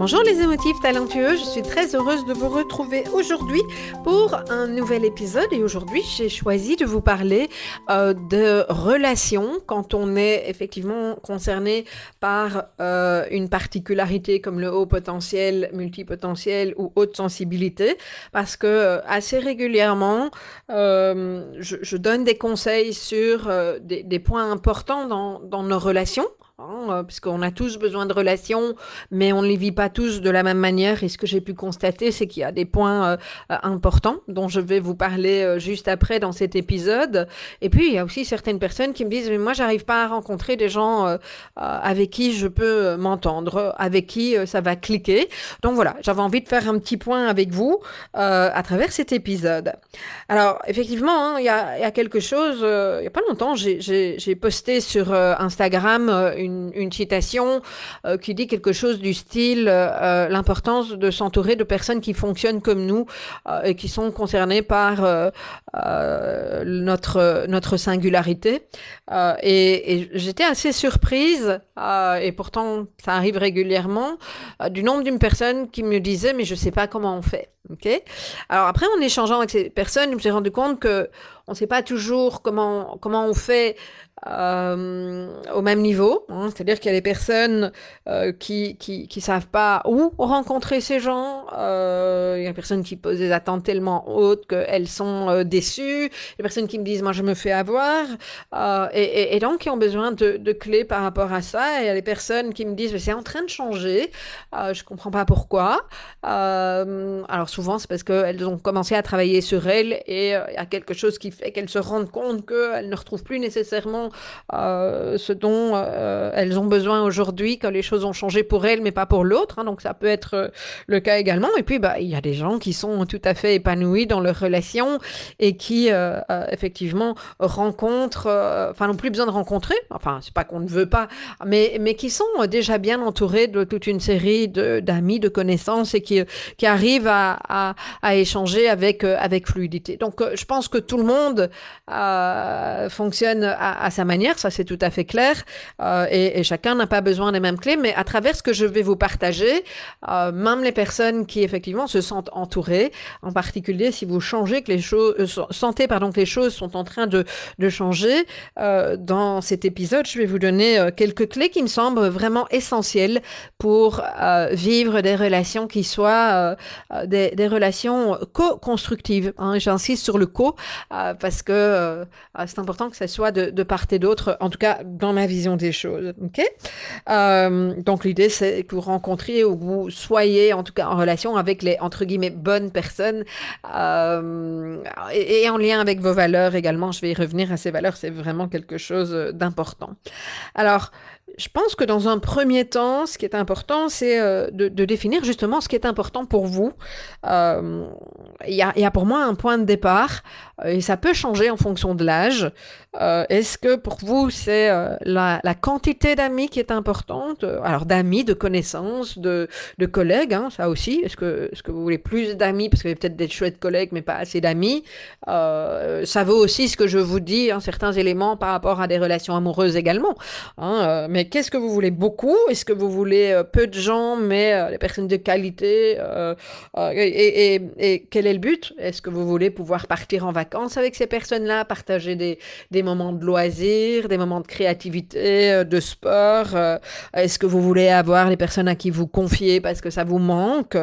Bonjour les émotifs talentueux, je suis très heureuse de vous retrouver aujourd'hui pour un nouvel épisode et aujourd'hui j'ai choisi de vous parler euh, de relations quand on est effectivement concerné par euh, une particularité comme le haut potentiel, multipotentiel ou haute sensibilité parce que euh, assez régulièrement je, donne des conseils sur des, points importants dans nos relations Hein, euh, puisqu'on a tous besoin de relations, mais on ne les vit pas tous de la même manière. Et ce que j'ai pu constater, c'est qu'il y a des points euh, euh, importants dont je vais vous parler juste après dans cet épisode. Et puis, il y a aussi certaines personnes qui me disent, mais moi, j'arrive pas à rencontrer des gens avec qui je peux m'entendre, avec qui ça va cliquer. Donc voilà, j'avais envie de faire un petit point avec vous à travers cet épisode. Alors, effectivement, hein, il y, a, y, a, quelque chose, il y a pas longtemps, j'ai posté sur Instagram une une, citation euh, qui dit quelque chose du style euh, euh, l'importance de s'entourer de personnes qui fonctionnent comme nous et qui sont concernées par notre notre singularité. et, j'étais assez surprise et pourtant ça arrive régulièrement du nombre d'une personne qui me disait mais je sais pas comment on fait. Ok? Alors après en échangeant avec ces personnes, je me suis rendu compte que on ne sait pas toujours comment comment on fait euh, au même niveau. Hein, C'est-à-dire qu'il y a des personnes euh, qui, qui, savent pas où rencontrer ces gens. Euh, il y a des personnes qui posent des attentes tellement hautes qu'elles sont déçues. Des personnes qui me disent moi je me fais avoir. Et, et, donc qui ont besoin de, de, clés par rapport à ça. Et il y a des personnes qui me disent mais c'est en train de changer. Je comprends pas pourquoi. alors souvent c'est parce qu'elles ont commencé à travailler sur elles et il y a quelque chose qui fait qu'elles se rendent compte qu'elles ne retrouvent plus nécessairement euh, ce dont euh, elles ont besoin aujourd'hui, quand les choses ont changé pour elles, mais pas pour l'autre. Hein, donc ça peut être euh, le cas également. Et puis, bah, il y a des gens qui sont tout à fait épanouis dans leurs relations et qui, effectivement, rencontrent, enfin, n'ont plus besoin de rencontrer. Enfin, c'est pas qu'on ne veut pas, mais, mais qui sont déjà bien entourés de toute une série d'amis, de, connaissances et qui, qui arrivent à, à, à échanger avec, avec fluidité. Donc, je pense que tout le monde fonctionne à, sa manière, ça c'est tout à fait clair, euh, et, chacun n'a pas besoin des mêmes clés, mais à travers ce que je vais vous partager, euh, même les personnes qui effectivement se sentent entourées, en particulier si vous changez que les choses, euh, sentez pardon que les choses sont en train de, changer, dans cet épisode, je vais vous donner quelques clés qui me semblent vraiment essentielles pour vivre des relations qui soient des, des, relations co-constructives. Hein, J'insiste sur le co parce que c'est important que ça soit de, de part et d'autre, en tout cas dans ma vision des choses. Ok? Euh, Donc l'idée c'est que vous rencontriez ou que vous soyez en tout cas en relation avec les entre guillemets bonnes personnes euh, et, et, en lien avec vos valeurs également. Je vais y revenir à ces valeurs, c'est vraiment quelque chose d'important. Alors je pense que dans un premier temps, ce qui est important, c'est euh, de, définir justement ce qui est important pour vous. Euh, il y, a, pour moi un point de départ euh, et ça peut changer en fonction de l'âge. Est-ce que pour vous, c'est la, quantité d'amis qui est importante? Alors d'amis, de connaissances, de, collègues, hein, ça aussi. Est-ce que, vous voulez plus d'amis? Parce qu'il y a peut-être des chouettes collègues mais pas assez d'amis Ça vaut aussi ce que je vous dis, hein, certains éléments par rapport à des relations amoureuses également. Hein, mais qu'est-ce que vous voulez beaucoup? Est-ce que vous voulez peu de gens, mais des personnes de qualité et, et, quel est le but? Est-ce que vous voulez pouvoir partir en vacances avec ces personnes-là, partager des, moments de loisirs, des moments de créativité, de sport Est-ce que vous voulez avoir les personnes à qui vous confiez parce que ça vous manque?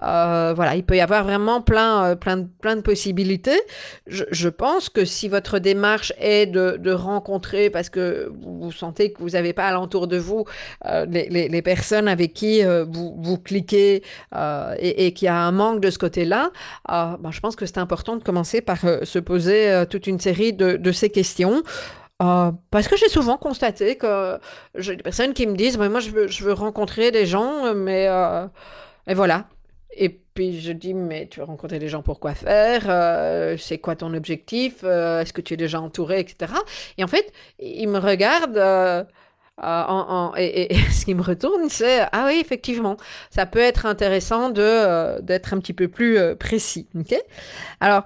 Voilà, il peut y avoir vraiment plein, plein, plein de possibilités. Je, pense que si votre démarche est de, de rencontrer, parce que vous, sentez que vous n'avez pas alentour de vous euh, les, personnes avec qui euh, vous, vous cliquez euh, et, et qu'il y a un manque de ce côté-là, ben, je pense que c'est important de commencer par se poser toute une série de, ces questions. Parce que j'ai souvent constaté que j'ai des personnes qui me disent moi je veux, je veux rencontrer des gens mais euh, voilà et puis je dis, mais tu veux rencontrer des gens pour quoi faire C'est quoi ton objectif Est-ce que tu es déjà entouré, etc. Et en fait, il me regarde. Euh, et, ce qui me retourne, c'est ah oui, effectivement, ça peut être intéressant de d'être un petit peu plus précis. Ok? Alors,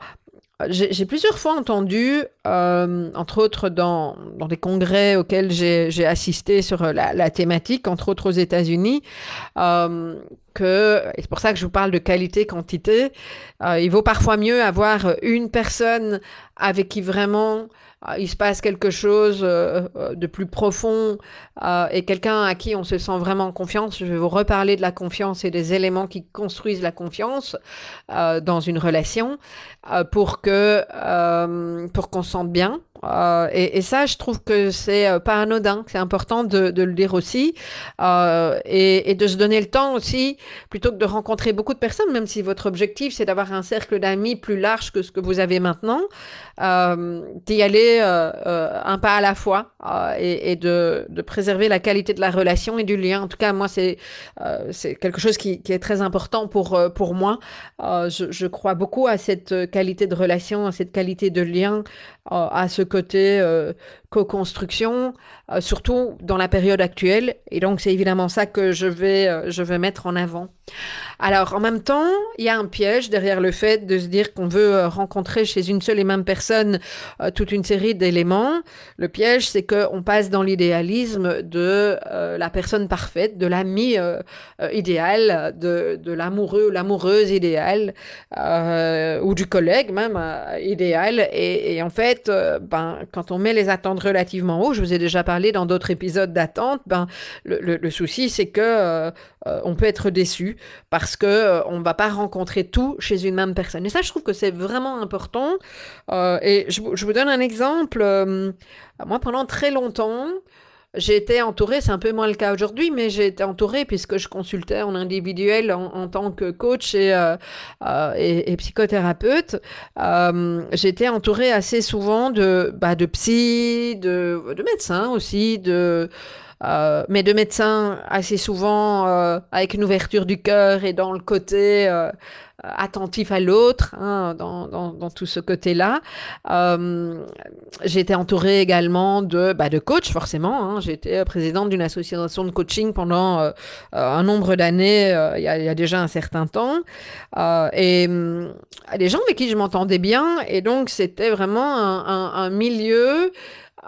j'ai plusieurs fois entendu, euh, entre autres dans, dans des congrès auxquels j'ai assisté sur la, la, thématique, entre autres aux États-Unis, euh, et c'est pour ça que je vous parle de qualité-quantité, euh, il vaut parfois mieux avoir une personne avec qui vraiment euh, il se passe quelque chose euh, de plus profond et quelqu'un à qui on se sent vraiment confiance. Je vais vous reparler de la confiance et des éléments qui construisent la confiance dans une relation pour que pour qu'on se sente bien. Euh, et, ça, je trouve que c'est euh, pas anodin, c'est important de, le dire aussi, euh, et, de se donner le temps aussi, plutôt que de rencontrer beaucoup de personnes, même si votre objectif c'est d'avoir un cercle d'amis plus large que ce que vous avez maintenant, d'y aller un pas à la fois et, de, préserver la qualité de la relation et du lien. En tout cas, moi, c'est quelque chose qui, est très important pour pour moi. Je, crois beaucoup à cette qualité de relation, à cette qualité de lien, à ce côté euh, co-construction, euh, surtout dans la période actuelle. Et donc, c'est évidemment ça que je vais, euh, je vais mettre en avant. Alors, en même temps, il y a un piège derrière le fait de se dire qu'on veut euh, rencontrer chez une seule et même personne toute une série d'éléments. Le piège, c'est qu'on passe dans l'idéalisme de la personne parfaite, de l'ami idéal, de, de l'amoureux ou l'amoureuse idéale, ou du collègue même idéal. Et, et en fait, ben, quand on met les attentes relativement haut, je vous ai déjà parlé dans d'autres épisodes d'attente, ben, le, souci, c'est que on peut être déçu parce que euh, on va pas rencontrer tout chez une même personne. Et ça, je trouve que c'est vraiment important. Euh, et je, vous donne un exemple. Euh, moi, pendant très longtemps, j'ai été entourée, c'est un peu moins le cas aujourd'hui, mais j'ai été entourée puisque je consultais en individuel en, tant que coach et, euh, euh, et, psychothérapeute. Euh, j'étais entourée assez souvent de, bah, de psy, de médecins aussi, de euh, mais de médecins assez souvent euh, avec une ouverture du cœur et dans le côté euh, attentif à l'autre, hein, dans, dans, tout ce côté-là. Été entourée également de, bah, de coachs, forcément. Hein. Été présidente d'une association de coaching pendant un nombre d'années, il y, a déjà un certain temps. et des gens avec qui je m'entendais bien, et donc c'était vraiment un, un milieu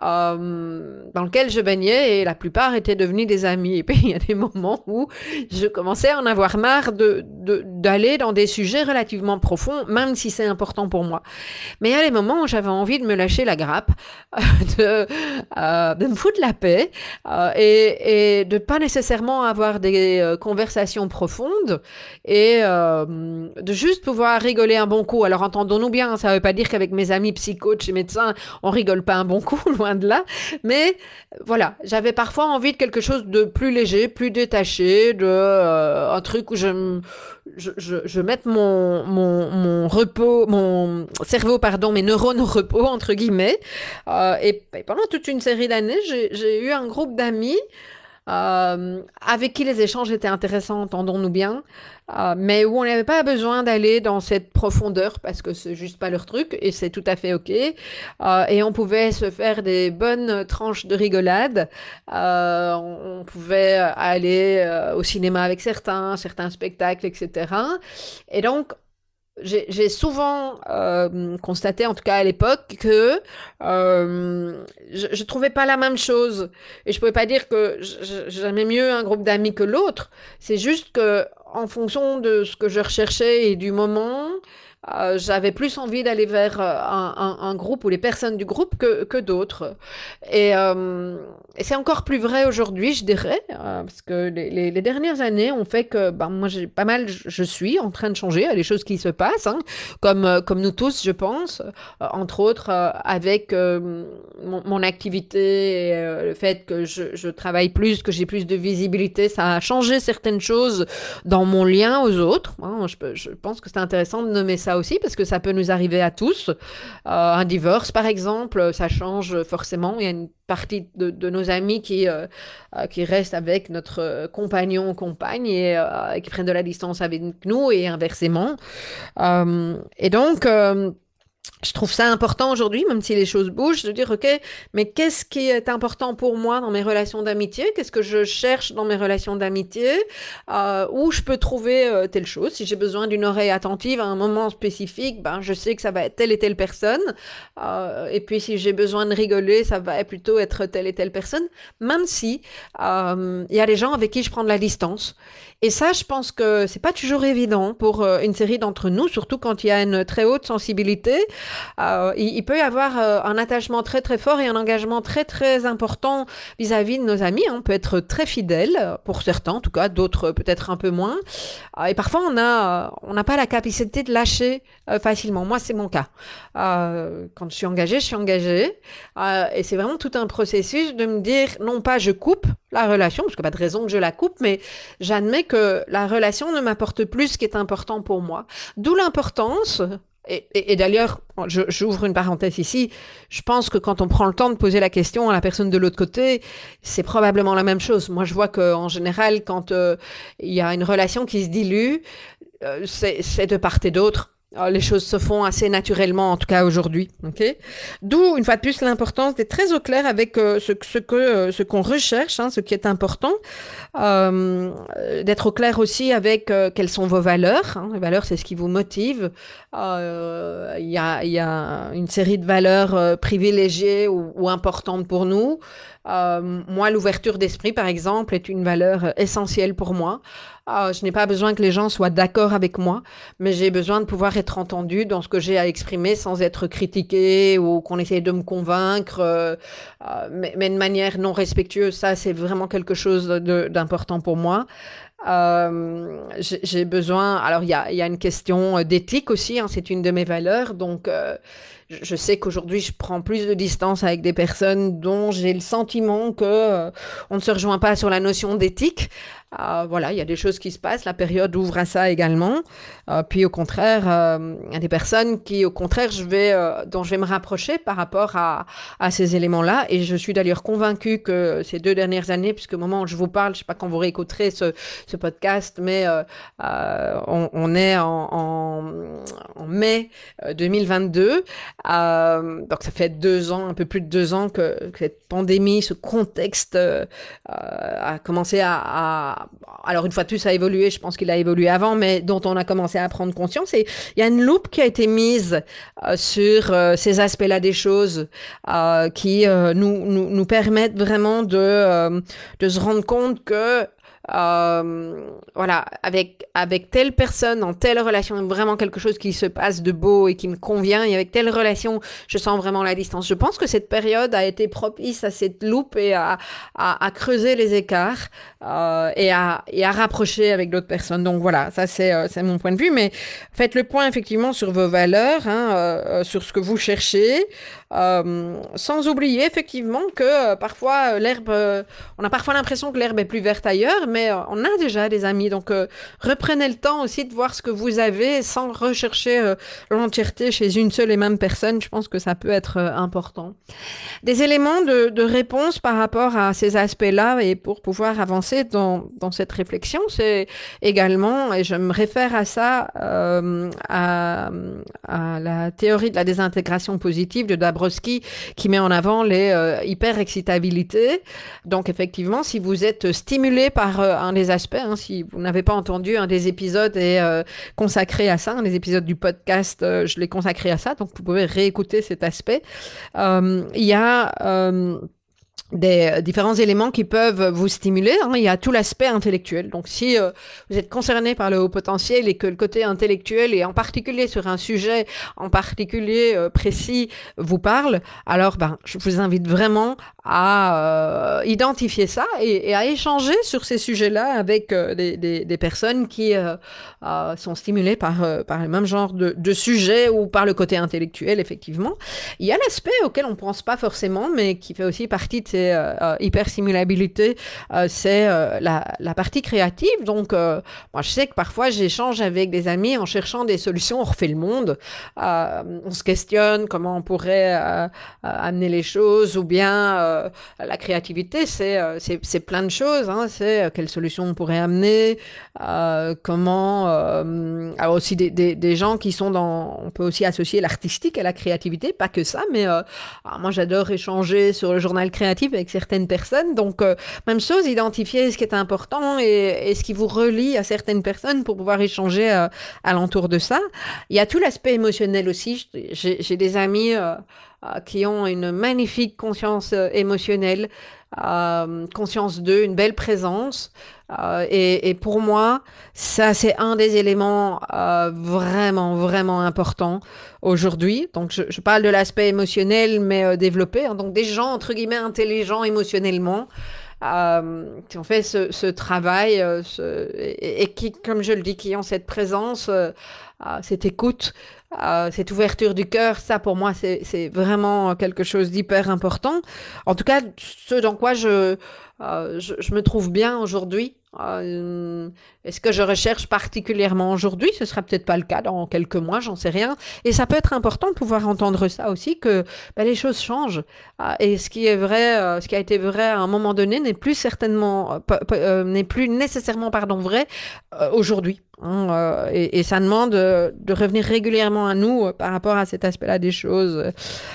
euh, dans lequel je baignais et la plupart étaient devenus des amis. Et puis il y a des moments où je commençais à en avoir marre de, d'aller dans des sujets relativement profonds, même si c'est important pour moi. Mais il y a des moments où j'avais envie de me lâcher la grappe, de, euh, de me foutre la paix euh, et, et de pas nécessairement avoir des conversations profondes et de juste pouvoir rigoler un bon coup. Alors entendons-nous bien, ça veut pas dire qu'avec mes amis psychotes et médecins, on rigole pas un bon coup, de là. Mais voilà, j'avais parfois envie de quelque chose de plus léger, plus détaché, de euh, un truc où je, je, je, je mette mon, mon, mon, repos, mon cerveau, pardon, mes neurones au repos, entre guillemets. Euh, et, et, pendant toute une série d'années, j'ai eu un groupe d'amis euh, avec qui les échanges étaient intéressants, entendons-nous bien, euh, mais où on n'avait pas besoin d'aller dans cette profondeur parce que c'est juste pas leur truc et c'est tout à fait ok. Euh, et on pouvait se faire des bonnes tranches de rigolade. On, pouvait aller au cinéma avec certains, certains spectacles, etc. Et donc j'ai souvent euh, constaté, en tout cas à l'époque, que euh, je, je trouvais pas la même chose. Et je pouvais pas dire que j'aimais mieux un groupe d'amis que l'autre. C'est juste que, en fonction de ce que je recherchais et du moment, euh, j'avais plus envie d'aller vers euh, un, groupe ou les personnes du groupe que, que d'autres. Et, euh, c'est encore plus vrai aujourd'hui, je dirais, parce que les, dernières années ont fait que ben, moi, j'ai pas mal, je suis en train de changer, il y a des choses qui se passent, hein, comme, comme nous tous, je pense, entre autres avec mon, activité et le fait que je, je travaille plus, que j'ai plus de visibilité, ça a changé certaines choses dans mon lien aux autres. Hein. je, je pense que c'est intéressant de nommer ça aussi, parce que ça peut nous arriver à tous. Euh, un divorce, par exemple, ça change forcément. Il y a une partie de, nos amis qui, euh, euh, qui restent avec notre compagnon ou compagne et qui prennent de la distance avec nous et inversement. et donc, je trouve ça important aujourd'hui, même si les choses bougent, de dire, OK, mais qu'est-ce qui est important pour moi dans mes relations d'amitié? Qu'est-ce que je cherche dans mes relations d'amitié? Euh, Où je peux trouver euh, telle chose? Si j'ai besoin d'une oreille attentive à un moment spécifique, ben, je sais que ça va être telle et telle personne. Euh, et puis, si j'ai besoin de rigoler, ça va plutôt être telle et telle personne, même si il y a des gens avec qui je prends de la distance. Et ça, je pense que c'est pas toujours évident pour une série d'entre nous, surtout quand il y a une très haute sensibilité. Euh, il, peut y avoir euh, un attachement très très fort et un engagement très très important vis-à-vis de nos amis. On peut être très fidèle, pour certains en tout cas, d'autres peut-être un peu moins. et parfois, on a on n'a pas la capacité de lâcher facilement. Moi, c'est mon cas. quand je suis engagée, je suis engagée. et c'est vraiment tout un processus de me dire, non pas je coupe la relation, parce qu'il n'y a pas de raison que je la coupe, mais j'admets que la relation ne m'apporte plus ce qui est important pour moi. D'où l'importance, et, d'ailleurs, j'ouvre une parenthèse ici, je pense que quand on prend le temps de poser la question à la personne de l'autre côté, c'est probablement la même chose. Moi, je vois qu'en général, quand euh, il y a une relation qui se dilue, euh, c'est de part et d'autre ah, les choses se font assez naturellement, en tout cas aujourd'hui. D'où, une fois de plus, l'importance d'être très au clair avec euh, ce, euh, ce qu'on recherche, hein, ce qui est important. Euh, d'être au clair aussi avec quelles sont vos valeurs. Hein. Les valeurs, c'est ce qui vous motive. Il y, a, une série de valeurs privilégiées ou, importantes pour nous. Moi, l'ouverture d'esprit, par exemple, est une valeur essentielle pour moi. Ah, je n'ai pas besoin que les gens soient d'accord avec moi, mais j'ai besoin de pouvoir être entendu dans ce que j'ai à exprimer sans être critiqué ou qu'on essaye de me convaincre, euh, euh, mais, mais, de manière non respectueuse. Ça, c'est vraiment quelque chose d'important pour moi. Euh, j'ai besoin. Alors, il y a, y a, une question d'éthique aussi. Hein, c'est une de mes valeurs. Donc, euh, je sais qu'aujourd'hui, je prends plus de distance avec des personnes dont j'ai le sentiment que euh, on ne se rejoint pas sur la notion d'éthique. Euh, voilà, il y a des choses qui se passent. La période ouvre à ça également. Euh, puis au contraire, euh, il y a des personnes qui, au contraire, je vais, euh, dont je vais me rapprocher par rapport à, à ces éléments-là. Et je suis d'ailleurs convaincue que ces deux dernières années, puisque au moment où je vous parle, je sais pas quand vous réécouterez ce, ce podcast, mais on, est en, mai 2022. donc ça fait deux ans, un peu plus de deux ans que, cette pandémie, ce contexte a commencé à alors une fois de plus, ça a évolué, je pense qu'il a évolué avant, mais dont on a commencé à prendre conscience. Et il y a une loupe qui a été mise euh, sur euh, ces aspects-là des choses euh, qui nous, nous, nous, permettent vraiment de, de se rendre compte que euh, voilà, avec, avec telle personne, en telle relation, vraiment quelque chose qui se passe de beau et qui me convient, et avec telle relation, je sens vraiment la distance. Je pense que cette période a été propice à cette loupe et à, à, à creuser les écarts euh, et, à, et à rapprocher avec d'autres personnes. Donc voilà, ça c'est euh, mon point de vue. Mais faites le point effectivement sur vos valeurs, hein, euh, sur ce que vous cherchez, sans oublier effectivement que parfois l'herbe, on a parfois l'impression que l'herbe est plus verte ailleurs, mais euh, on a déjà des amis. Donc, euh, reprenez le temps aussi de voir ce que vous avez sans rechercher euh, l'entièreté chez une seule et même personne. Je pense que ça peut être important. Des éléments de, réponse par rapport à ces aspects-là et pour pouvoir avancer dans, cette réflexion, c'est également, et je me réfère à ça, à, la théorie de la désintégration positive de Dabrowski qui met en avant les euh, hyper-excitabilités. Donc effectivement, si vous êtes stimulé par euh, un des aspects, hein, si vous n'avez pas entendu un des épisodes est euh, consacré à ça, un des épisodes du podcast, je l'ai consacré à ça, donc vous pouvez réécouter cet aspect. Il y a des euh, différents éléments qui peuvent vous stimuler. Hein. Il y a tout l'aspect intellectuel. Donc, si euh, vous êtes concerné par le haut potentiel et que le côté intellectuel et en particulier sur un sujet en particulier euh, précis vous parle, alors ben, je vous invite vraiment à identifier ça et, à échanger sur ces sujets-là avec des, personnes qui sont stimulées par, par le même genre de, de sujet ou par le côté intellectuel, effectivement. Il y a l'aspect auquel on ne pense pas forcément, mais qui fait aussi partie de ces c'est euh, euh, euh, c'est la, la, partie créative. Donc, moi, je sais que parfois, j'échange avec des amis en cherchant des solutions. On refait le monde. on se questionne comment on pourrait amener les choses ou bien la créativité, c'est plein de choses. Hein. C'est quelles solutions on pourrait amener, comment aussi des, des, des, gens qui sont dans, on peut aussi associer l'artistique à la créativité, pas que ça, mais moi j'adore échanger sur le journal créatif avec certaines personnes. Donc, euh, même chose, identifier ce qui est important et, ce qui vous relie à certaines personnes pour pouvoir échanger euh, alentour de ça. Il y a tout l'aspect émotionnel aussi. J'ai des amis euh, qui ont une magnifique conscience émotionnelle, conscience d'eux, une belle présence. Et, et, pour moi, ça, c'est un des éléments vraiment, vraiment importants aujourd'hui. Donc, je, je, parle de l'aspect émotionnel, mais euh, développé. Hein. donc, des gens, entre guillemets, intelligents émotionnellement, euh, qui ont fait ce, ce travail euh, ce, et, qui, comme je le dis, qui ont cette présence, euh, cette écoute, cette ouverture du cœur. Ça, pour moi, c'est vraiment quelque chose d'hyper important. En tout cas, ce dans quoi je, je, je me trouve bien aujourd'hui. Euh, est-ce que je recherche particulièrement aujourd'hui Ce sera peut-être pas le cas dans quelques mois, j'en sais rien. Et ça peut être important de pouvoir entendre ça aussi que ben, les choses changent. Ah, et ce qui est vrai, euh, ce qui a été vrai à un moment donné n'est plus certainement, euh, n'est plus nécessairement pardon vrai aujourd'hui. Hein, et, ça demande de revenir régulièrement à nous par rapport à cet aspect-là des choses.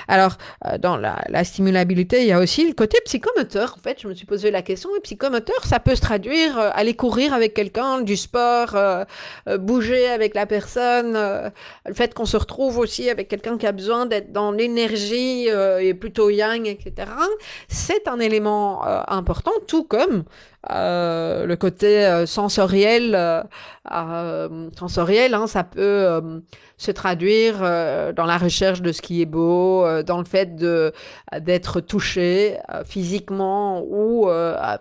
Alors, dans la, la, stimulabilité, il y a aussi le côté psychomoteur. En fait, je me suis posé la question. Et psychomoteur, ça peut se traduire euh, aller courir avec quelqu'un, du sport, euh, euh, bouger avec la personne, le fait qu'on se retrouve aussi avec quelqu'un qui a besoin d'être dans l'énergie et plutôt yang, etc. C'est un élément important, tout comme euh, le côté euh, sensoriel, euh, sensoriel, hein, ça peut se traduire dans la recherche de ce qui est beau, dans le fait de d'être touché physiquement ou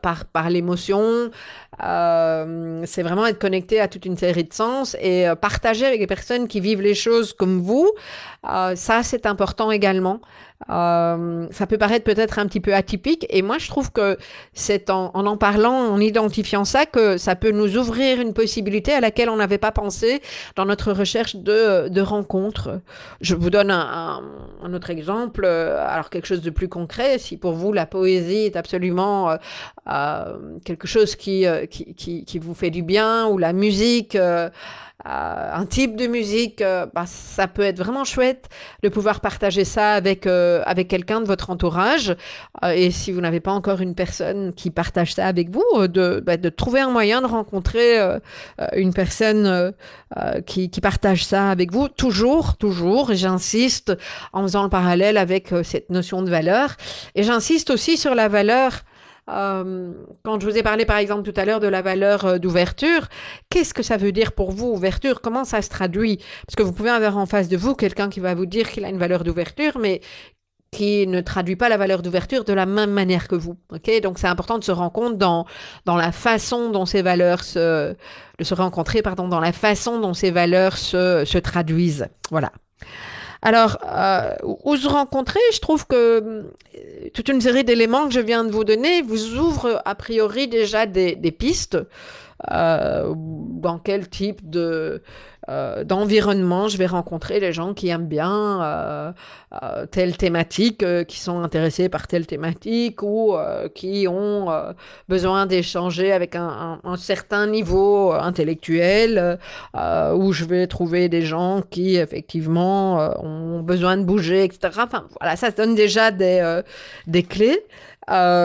par par l'émotion. c'est vraiment être connecté à toute une série de sens et partager avec les personnes qui vivent les choses comme vous. ça, c'est important également. Euh, ça peut paraître peut-être un petit peu atypique et moi je trouve que c'est en, en, en parlant, en identifiant ça que ça peut nous ouvrir une possibilité à laquelle on n'avait pas pensé dans notre recherche de, de rencontres. Je vous donne un, un, autre exemple, alors quelque chose de plus concret. Si pour vous la poésie est absolument euh, euh quelque chose qui, euh, qui, qui, qui, vous fait du bien ou la musique euh, euh, un type de musique, euh, bah, ça peut être vraiment chouette de pouvoir partager ça avec euh, avec quelqu'un de votre entourage. et si vous n'avez pas encore une personne qui partage ça avec vous, de, bah, de trouver un moyen de rencontrer une personne qui, qui partage ça avec vous. Toujours, toujours, j'insiste en faisant le parallèle avec cette notion de valeur. Et j'insiste aussi sur la valeur euh, quand je vous ai parlé par exemple tout à l'heure de la valeur euh, d'ouverture, qu'est-ce que ça veut dire pour vous, ouverture? Comment ça se traduit? Parce que vous pouvez avoir en face de vous quelqu'un qui va vous dire qu'il a une valeur d'ouverture, mais qui ne traduit pas la valeur d'ouverture de la même manière que vous. Ok, donc c'est important de se rendre compte dans dans la façon dont ces valeurs se se rencontrer, pardon, dans la façon dont ces valeurs se se traduisent. Voilà. Alors, euh, où se rencontrer, je trouve que euh, toute une série d'éléments que je viens de vous donner vous ouvre a priori déjà des, des pistes dans quel type de euh, d'environnement, je vais rencontrer les gens qui aiment bien euh, euh, telle thématique, qui sont intéressés par telle thématique ou qui ont besoin d'échanger avec un, certain niveau intellectuel, où je vais trouver des gens qui effectivement ont besoin de bouger, etc. Enfin, voilà, ça donne déjà des, des clés. alors,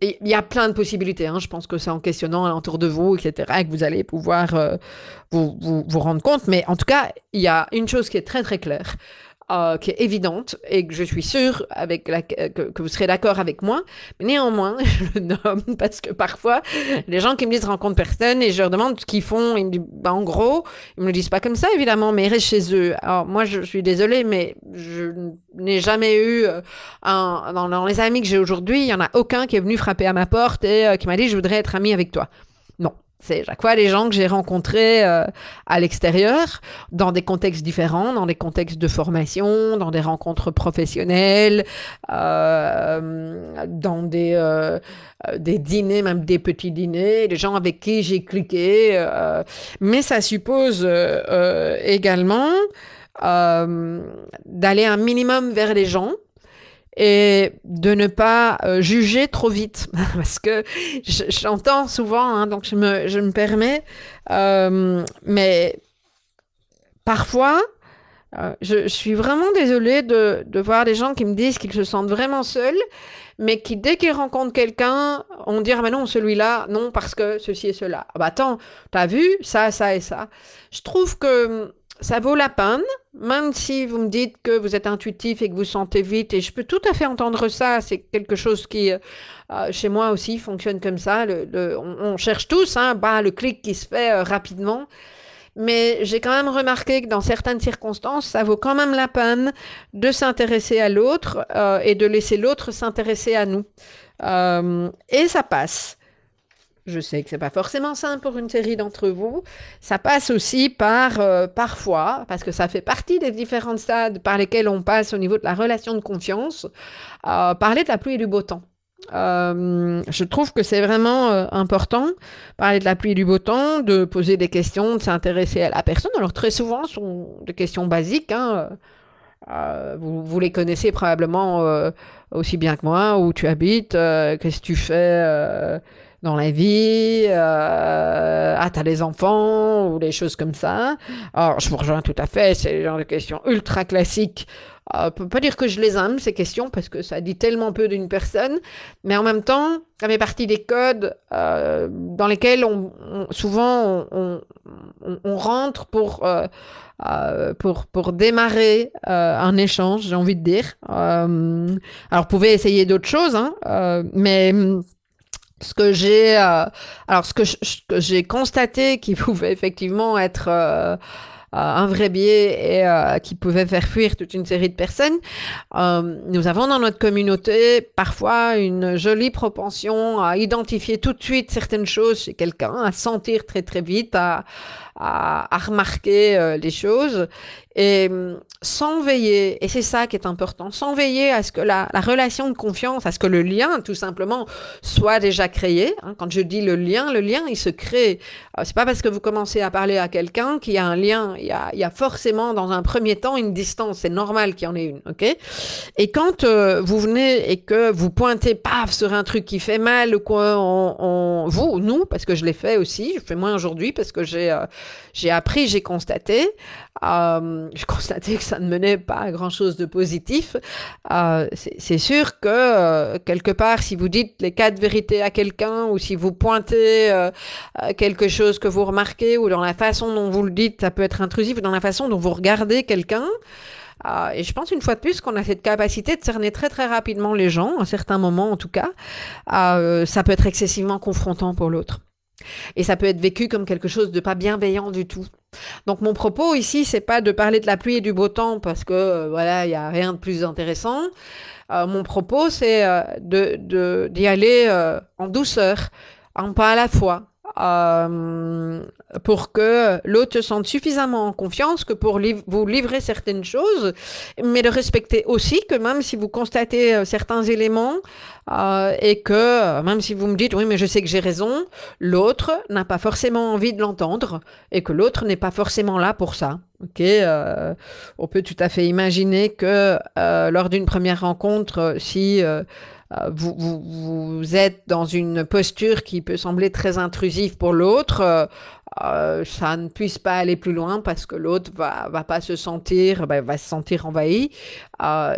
il y a plein de possibilités. Hein. Je pense que c'est en questionnant alentour de vous, etc., que vous allez pouvoir euh, vous, vous, vous, rendre compte. Mais en tout cas, il y a une chose qui est très, très claire. Euh, qui est évidente et que je suis sûre avec la, que, vous serez d'accord avec moi. Néanmoins, je le nomme parce que parfois, les gens qui me disent rencontre personne et je leur demande ce qu'ils font, ils me disent, bah, en gros, ils me le disent pas comme ça évidemment, mais restent chez eux. Alors moi, je suis désolée, mais je n'ai jamais eu euh, un, dans, les amis que j'ai aujourd'hui, il y en a aucun qui est venu frapper à ma porte et euh, qui m'a dit je voudrais être ami avec toi. Non, c'est chaque fois les gens que j'ai rencontrés euh, à l'extérieur, dans des contextes différents, dans des contextes de formation, dans des rencontres professionnelles, euh, dans des, euh, des dîners, même des petits dîners, des gens avec qui j'ai cliqué. mais ça suppose également d'aller un minimum vers les gens et de ne pas euh, juger trop vite. Parce que j'entends souvent hein, donc je me, je me permets. Euh, mais parfois euh, je, suis vraiment désolée de, de, voir des gens qui me disent qu'ils se sentent vraiment seuls mais qui dès qu'ils rencontrent quelqu'un on dit ah mais non celui-là non parce que ceci et cela. Ah bah attends t'as vu ça ça et ça. Je trouve que ça vaut la peine, même si vous me dites que vous êtes intuitif et que vous sentez vite, et je peux tout à fait entendre ça, c'est quelque chose qui, euh, euh, chez moi aussi, fonctionne comme ça. On, cherche tous, hein, bah, le clic qui se fait euh, rapidement. Mais j'ai quand même remarqué que dans certaines circonstances, ça vaut quand même la peine de s'intéresser à l'autre et de laisser l'autre s'intéresser à nous. et ça passe. Je sais que c'est pas forcément simple pour une série d'entre vous. Ça passe aussi par euh, parfois, parce que ça fait partie des différents stades par lesquels on passe au niveau de la relation de confiance, euh, parler de la pluie et du beau temps. Euh, je trouve que c'est vraiment important, parler de la pluie et du beau temps, de poser des questions, de s'intéresser à la personne. Alors très souvent, ce sont des questions basiques. Hein. Vous, les connaissez probablement aussi bien que moi, où tu habites, qu'est-ce que tu fais dans la vie, euh, ah t'as des enfants ou des choses comme ça. Alors je vous rejoins tout à fait, c'est le genre de questions ultra classiques. Euh, on peut pas dire que je les aime ces questions parce que ça dit tellement peu d'une personne, mais en même temps ça fait partie des codes euh, dans lesquels on, souvent on, rentre pour euh, euh, pour, pour démarrer un échange, j'ai envie de dire. alors, vous pouvez essayer d'autres choses, hein, mais ce que j'ai euh, alors ce que j'ai constaté qui pouvait effectivement être euh, euh, un vrai biais et qui pouvait faire fuir toute une série de personnes. Nous avons dans notre communauté parfois une jolie propension à identifier tout de suite certaines choses chez quelqu'un, à sentir très très vite, à, à remarquer les choses et hum, sans veiller, et c'est ça qui est important, sans veiller à ce que la, la, relation de confiance, à ce que le lien tout simplement soit déjà créé. Hein. Quand je dis le lien, le lien il se crée. Euh, c'est pas parce que vous commencez à parler à quelqu'un qu'il y a un lien. Il y a, il y a, forcément dans un premier temps une distance. C'est normal qu'il y en ait une, ok? Et quand euh, vous venez et que vous pointez paf sur un truc qui fait mal, quoi, on, on, vous, nous, parce que je l'ai fait aussi, je fais moins aujourd'hui parce que j'ai euh, j'ai appris, j'ai constaté. Euh, je constatais que ça ne menait pas à grand-chose de positif. Euh, c'est sûr que euh, quelque part, si vous dites les quatre vérités à quelqu'un ou si vous pointez quelque chose que vous remarquez ou dans la façon dont vous le dites, ça peut être intrusif, ou dans la façon dont vous regardez quelqu'un. Et je pense une fois de plus qu'on a cette capacité de cerner très très rapidement les gens, à certains moments en tout cas. Ça peut être excessivement confrontant pour l'autre. Et ça peut être vécu comme quelque chose de pas bienveillant du tout. Donc mon propos ici, c'est pas de parler de la pluie et du beau temps parce que euh, voilà, il y a rien de plus intéressant. Euh, mon propos, c'est euh, de d'y aller en douceur, un pas à la fois, euh, pour que l'autre se sente suffisamment en confiance que pour vous livrer certaines choses, mais de respecter aussi que même si vous constatez euh, certains éléments euh, et que même si vous me dites oui mais je sais que j'ai raison, l'autre n'a pas forcément envie de l'entendre et que l'autre n'est pas forcément là pour ça. Ok, on peut tout à fait imaginer que lors d'une première rencontre, si vous, vous, êtes dans une posture qui peut sembler très intrusive pour l'autre, ça ne puisse pas aller plus loin parce que l'autre va, va pas se sentir, bah, va se sentir envahi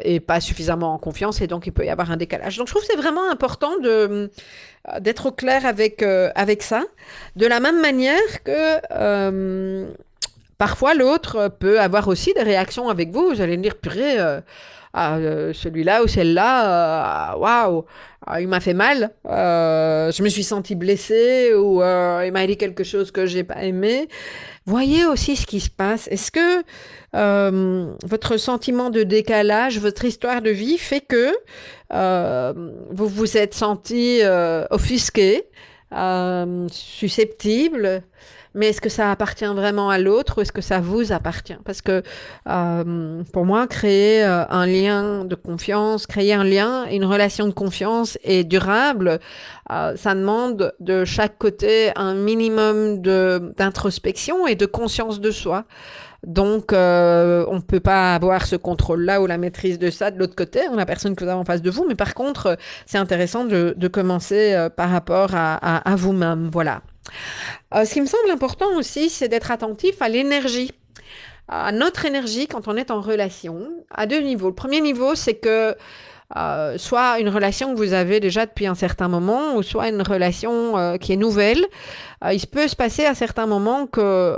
et pas suffisamment en confiance et donc il peut y avoir un décalage. Donc je trouve que c'est vraiment important de d'être au clair avec avec ça. De la même manière que Parfois, l'autre peut avoir aussi des réactions avec vous. Vous allez me dire, purée, euh, ah, euh, celui-là ou celle-là, euh, waouh, wow, il m'a fait mal, je me suis sentie blessée ou il m'a dit quelque chose que j'ai pas aimé. Voyez aussi ce qui se passe. Est-ce que votre sentiment de décalage, votre histoire de vie fait que vous vous êtes senti offusqué, susceptible mais est-ce que ça appartient vraiment à l'autre ou est-ce que ça vous appartient? Parce que euh, pour moi, créer euh, un lien de confiance, créer un lien, une relation de confiance est durable, euh, ça demande de chaque côté un minimum d'introspection et de conscience de soi. Donc, on ne peut pas avoir ce contrôle-là ou la maîtrise de ça de l'autre côté, on la personne que vous avez en face de vous. Mais par contre, c'est intéressant de, de commencer par rapport à, à, à vous-même. Voilà. Euh, ce qui me semble important aussi, c'est d'être attentif à l'énergie, à notre énergie quand on est en relation, à deux niveaux. Le premier niveau, c'est que euh, soit une relation que vous avez déjà depuis un certain moment, ou soit une relation euh, qui est nouvelle. Euh, il peut se passer à certains moments que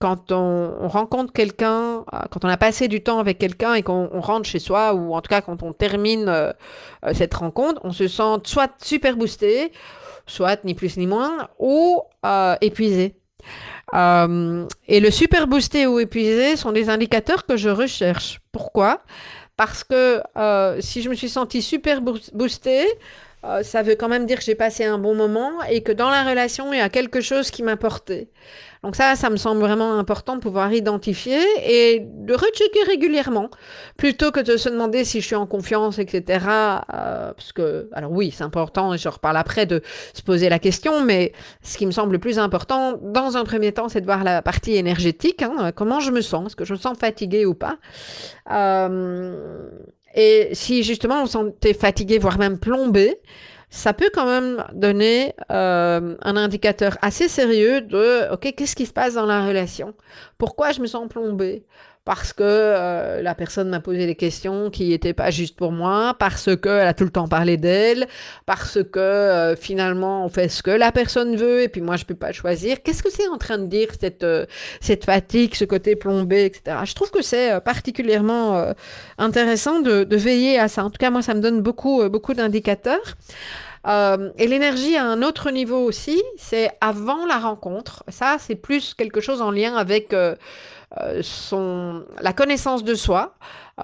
quand on, on rencontre quelqu'un, quand on a passé du temps avec quelqu'un et qu'on rentre chez soi, ou en tout cas quand on termine cette rencontre, on se sent soit super boosté, soit ni plus ni moins, ou épuisé. et le super boosté ou épuisé sont des indicateurs que je recherche. Pourquoi? Parce que euh, si je me suis sentie super boostée, euh, ça veut quand même dire que j'ai passé un bon moment et que dans la relation, il y a quelque chose qui m'a porté. Donc ça, ça me semble vraiment important de pouvoir identifier et de rechecker régulièrement, plutôt que de se demander si je suis en confiance, etc. Euh, parce que, alors oui, c'est important, et je reparle après de se poser la question, mais ce qui me semble le plus important, dans un premier temps, c'est de voir la partie énergétique, hein, comment je me sens, est-ce que je me sens fatiguée ou pas. Euh, et si justement on se sentait fatigué, voire même plombé, ça peut quand même donner euh, un indicateur assez sérieux de, OK, qu'est-ce qui se passe dans la relation? Pourquoi je me sens plombée parce que euh, la personne m'a posé des questions qui n'étaient pas justes pour moi, parce qu'elle a tout le temps parlé d'elle, parce que euh, finalement on fait ce que la personne veut et puis moi je peux pas choisir. Qu'est-ce que c'est en train de dire cette euh, cette fatigue, ce côté plombé, etc. Je trouve que c'est particulièrement intéressant de, veiller à ça. En tout cas moi ça me donne beaucoup beaucoup d'indicateurs. Et l'énergie à un autre niveau aussi, c'est avant la rencontre. Ça, c'est plus quelque chose en lien avec son, la connaissance de soi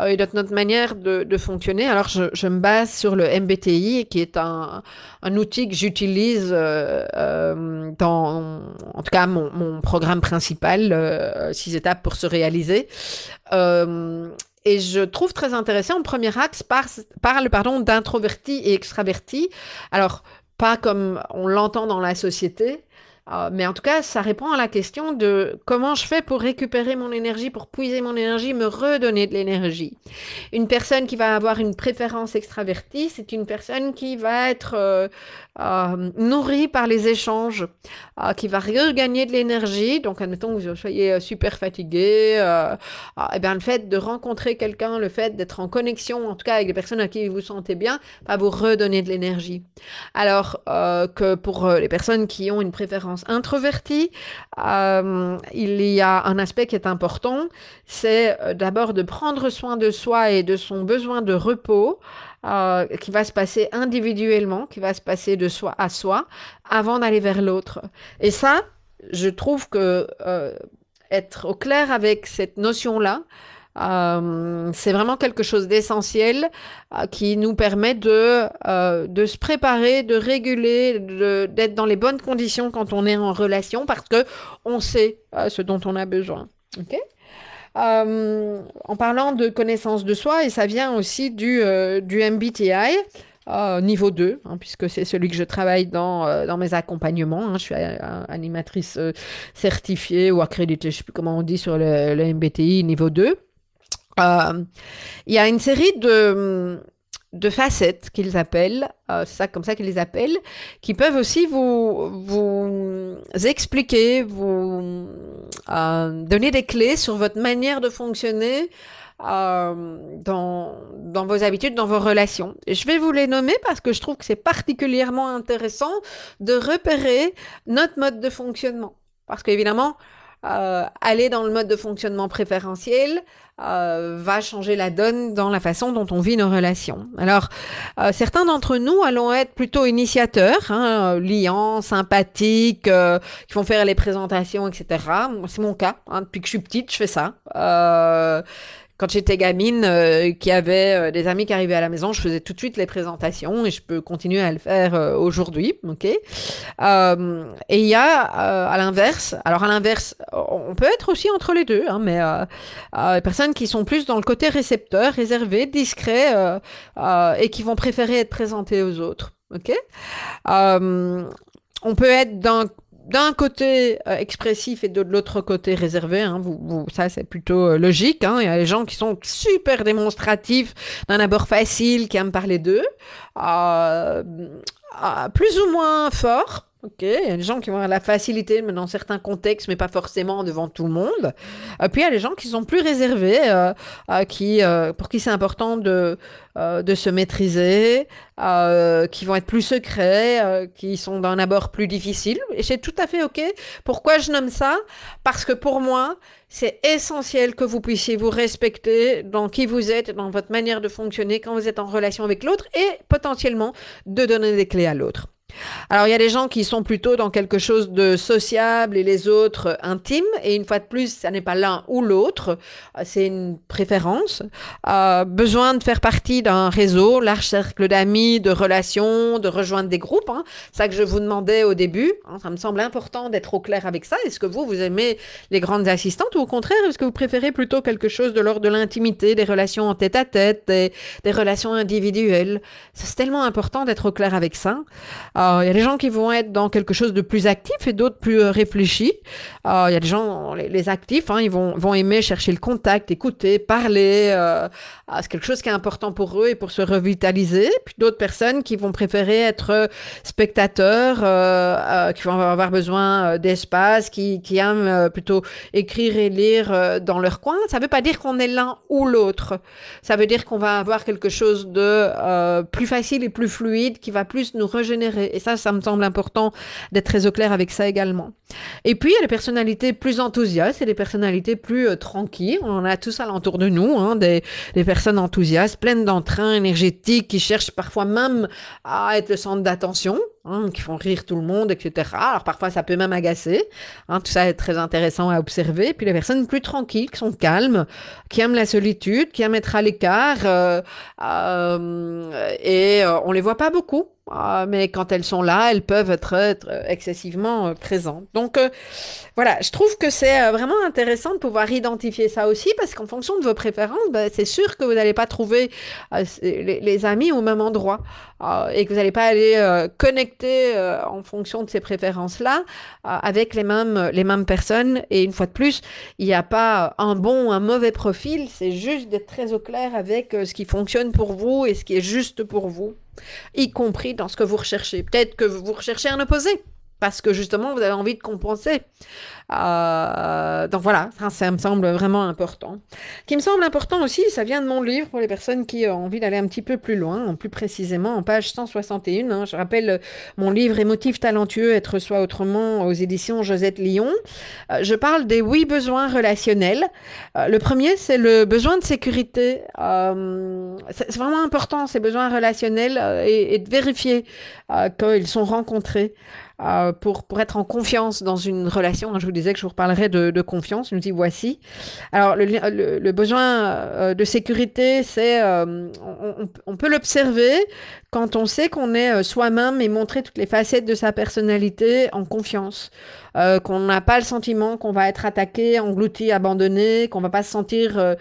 et de notre manière de, fonctionner. Alors, je, me base sur le MBTI, qui est un, outil que j'utilise dans, en tout cas, mon, programme principal, six étapes pour se réaliser. Et je trouve très intéressant, le premier axe par, parle pardon, d'introverti et extraverti. Alors, pas comme on l'entend dans la société, euh, mais en tout cas, ça répond à la question de comment je fais pour récupérer mon énergie, pour puiser mon énergie, me redonner de l'énergie. Une personne qui va avoir une préférence extravertie, c'est une personne qui va être euh, euh, nourrie par les échanges, euh, qui va regagner de l'énergie. Donc, admettons que vous soyez super fatigué, et eh bien le fait de rencontrer quelqu'un, le fait d'être en connexion, en tout cas avec des personnes à qui vous sentez bien, va vous redonner de l'énergie. Alors que pour les personnes qui ont une préférence introvertie, euh, il y a un aspect qui est important, c'est euh, d'abord de prendre soin de soi et de son besoin de repos, euh, qui va se passer individuellement, qui va se passer de soi à soi, avant d'aller vers l'autre. Et ça, je trouve que être au clair avec cette notion-là, Euh, c'est vraiment quelque chose d'essentiel euh, qui nous permet de, euh, se préparer, de réguler, d'être dans les bonnes conditions quand on est en relation parce que on sait ce dont on a besoin. En parlant de connaissance de soi, et ça vient aussi du, du MBTI, niveau 2, hein, puisque c'est celui que je travaille dans, dans mes accompagnements. Hein. Je suis animatrice certifiée ou accréditée, je ne sais plus comment on dit sur le, le MBTI niveau 2. Euh, il y a une série de, de facettes qu'ils appellent, euh, c'est ça comme ça qu'ils les appellent, qui peuvent aussi vous, vous expliquer, vous euh, donner des clés sur votre manière de fonctionner euh, dans, dans vos habitudes, dans vos relations. Je vais vous les nommer parce que je trouve que c'est particulièrement intéressant de repérer notre mode de fonctionnement. Parce qu'évidemment, aller dans le mode de fonctionnement préférentiel euh, va changer la donne dans la façon dont on vit nos relations. Alors, euh, certains d'entre nous allons être plutôt initiateurs, hein, liants, sympathiques, qui vont faire les présentations, etc. C'est mon cas. Hein, depuis que je suis petite, je fais ça quand j'étais gamine, euh, qui avait euh, des amis qui arrivaient à la maison, je faisais tout de suite les présentations et je peux continuer à le faire euh, aujourd'hui, ok? et il y a à l'inverse, alors à l'inverse, on peut être aussi entre les deux, hein, mais les personnes qui sont plus dans le côté récepteur, réservé, discret et qui vont préférer être présentées aux autres, ok? on peut être dans d'un côté euh, expressif et de l'autre côté réservé. Hein, vous, vous, ça, c'est plutôt euh, logique. Hein. Il y a des gens qui sont super démonstratifs, d'un abord facile, qui aiment parler d'eux, euh, plus ou moins fort. Ok, il y a des gens qui vont avoir la facilité, mais dans certains contextes, mais pas forcément devant tout le monde. Et puis il y a des gens qui sont plus réservés, euh, euh, qui, euh, pour qui c'est important de, de se maîtriser, qui vont être plus secrets, qui sont d'un abord plus difficile. Et c'est tout à fait ok. Pourquoi je nomme ça? Parce que pour moi, c'est essentiel que vous puissiez vous respecter dans qui vous êtes, dans votre manière de fonctionner quand vous êtes en relation avec l'autre et potentiellement de donner des clés à l'autre. Alors il y a des gens qui sont plutôt dans quelque chose de sociable et les autres intimes. Et une fois de plus, ça n'est pas l'un ou l'autre, c'est une préférence. Euh, besoin de faire partie d'un réseau, large cercle d'amis, de relations, de rejoindre des groupes. Hein. Ça que je vous demandais au début. Hein, ça me semble important d'être au clair avec ça. Est-ce que vous, vous aimez les grandes assistantes ou au contraire, est-ce que vous préférez plutôt quelque chose de l'ordre de l'intimité, des relations en tête à tête, des, relations individuelles? C'est tellement important d'être au clair avec ça. Euh, il y a des gens qui vont être dans quelque chose de plus actif et d'autres plus euh, réfléchis. Euh, il y a des gens, les, actifs, hein, ils vont, vont aimer chercher le contact, écouter, parler. c'est quelque chose qui est important pour eux et pour se revitaliser. Puis d'autres personnes qui vont préférer être spectateurs, qui vont avoir besoin d'espace, qui, qui aiment plutôt écrire et lire dans leur coin. Ça ne veut pas dire qu'on est l'un ou l'autre. Ça veut dire qu'on va avoir quelque chose de plus facile et plus fluide qui va plus nous régénérer. Et ça, ça me semble important d'être très au clair avec ça également. Et puis, il y a les personnalités plus enthousiastes et les personnalités plus euh, tranquilles. On en a tous alentour de nous, hein, des, personnes enthousiastes, pleines d'entrain énergétique, qui cherchent parfois même à être le centre d'attention. Hein, qui font rire tout le monde, etc. Alors parfois ça peut même agacer. Hein, tout ça est très intéressant à observer. Puis les personnes plus tranquilles, qui sont calmes, qui aiment la solitude, qui aiment être à l'écart, euh, euh, et on les voit pas beaucoup. Ah, mais quand elles sont là, elles peuvent être, excessivement euh, présentes. Donc euh, voilà, je trouve que c'est euh, vraiment intéressant de pouvoir identifier ça aussi parce qu'en fonction de vos préférences, ben, c'est sûr que vous n'allez pas trouver les, amis au même endroit et que vous n'allez pas aller connecter en fonction de ces préférences-là avec les mêmes, les mêmes personnes. Et une fois de plus, il n'y a pas un bon ou un mauvais profil, c'est juste d'être très au clair avec ce qui fonctionne pour vous et ce qui est juste pour vous y compris dans ce que vous recherchez. Peut-être que vous recherchez un opposé, parce que justement, vous avez envie de compenser. Euh, donc voilà, ça, me semble vraiment important. Ce qui me semble important aussi, ça vient de mon livre pour les personnes qui ont envie d'aller un petit peu plus loin, plus précisément en page 161. Hein. je rappelle mon livre Émotif talentueux, être soi autrement aux éditions Josette Lyon. Euh, je parle des huit besoins relationnels. Euh, le premier, c'est le besoin de sécurité. c'est vraiment important, ces besoins relationnels, et, de vérifier qu'ils sont rencontrés. euh, pour, pour être en confiance dans une relation. Disais que je vous reparlerai de, de confiance. Nous dis voici. Alors, le, besoin euh, de sécurité, c'est, euh, on, peut l'observer quand on sait qu'on est soi-même et montrer toutes les facettes de sa personnalité en confiance. Euh, qu'on n'a pas le sentiment qu'on va être attaqué, englouti, abandonné, qu'on va pas se sentir euh,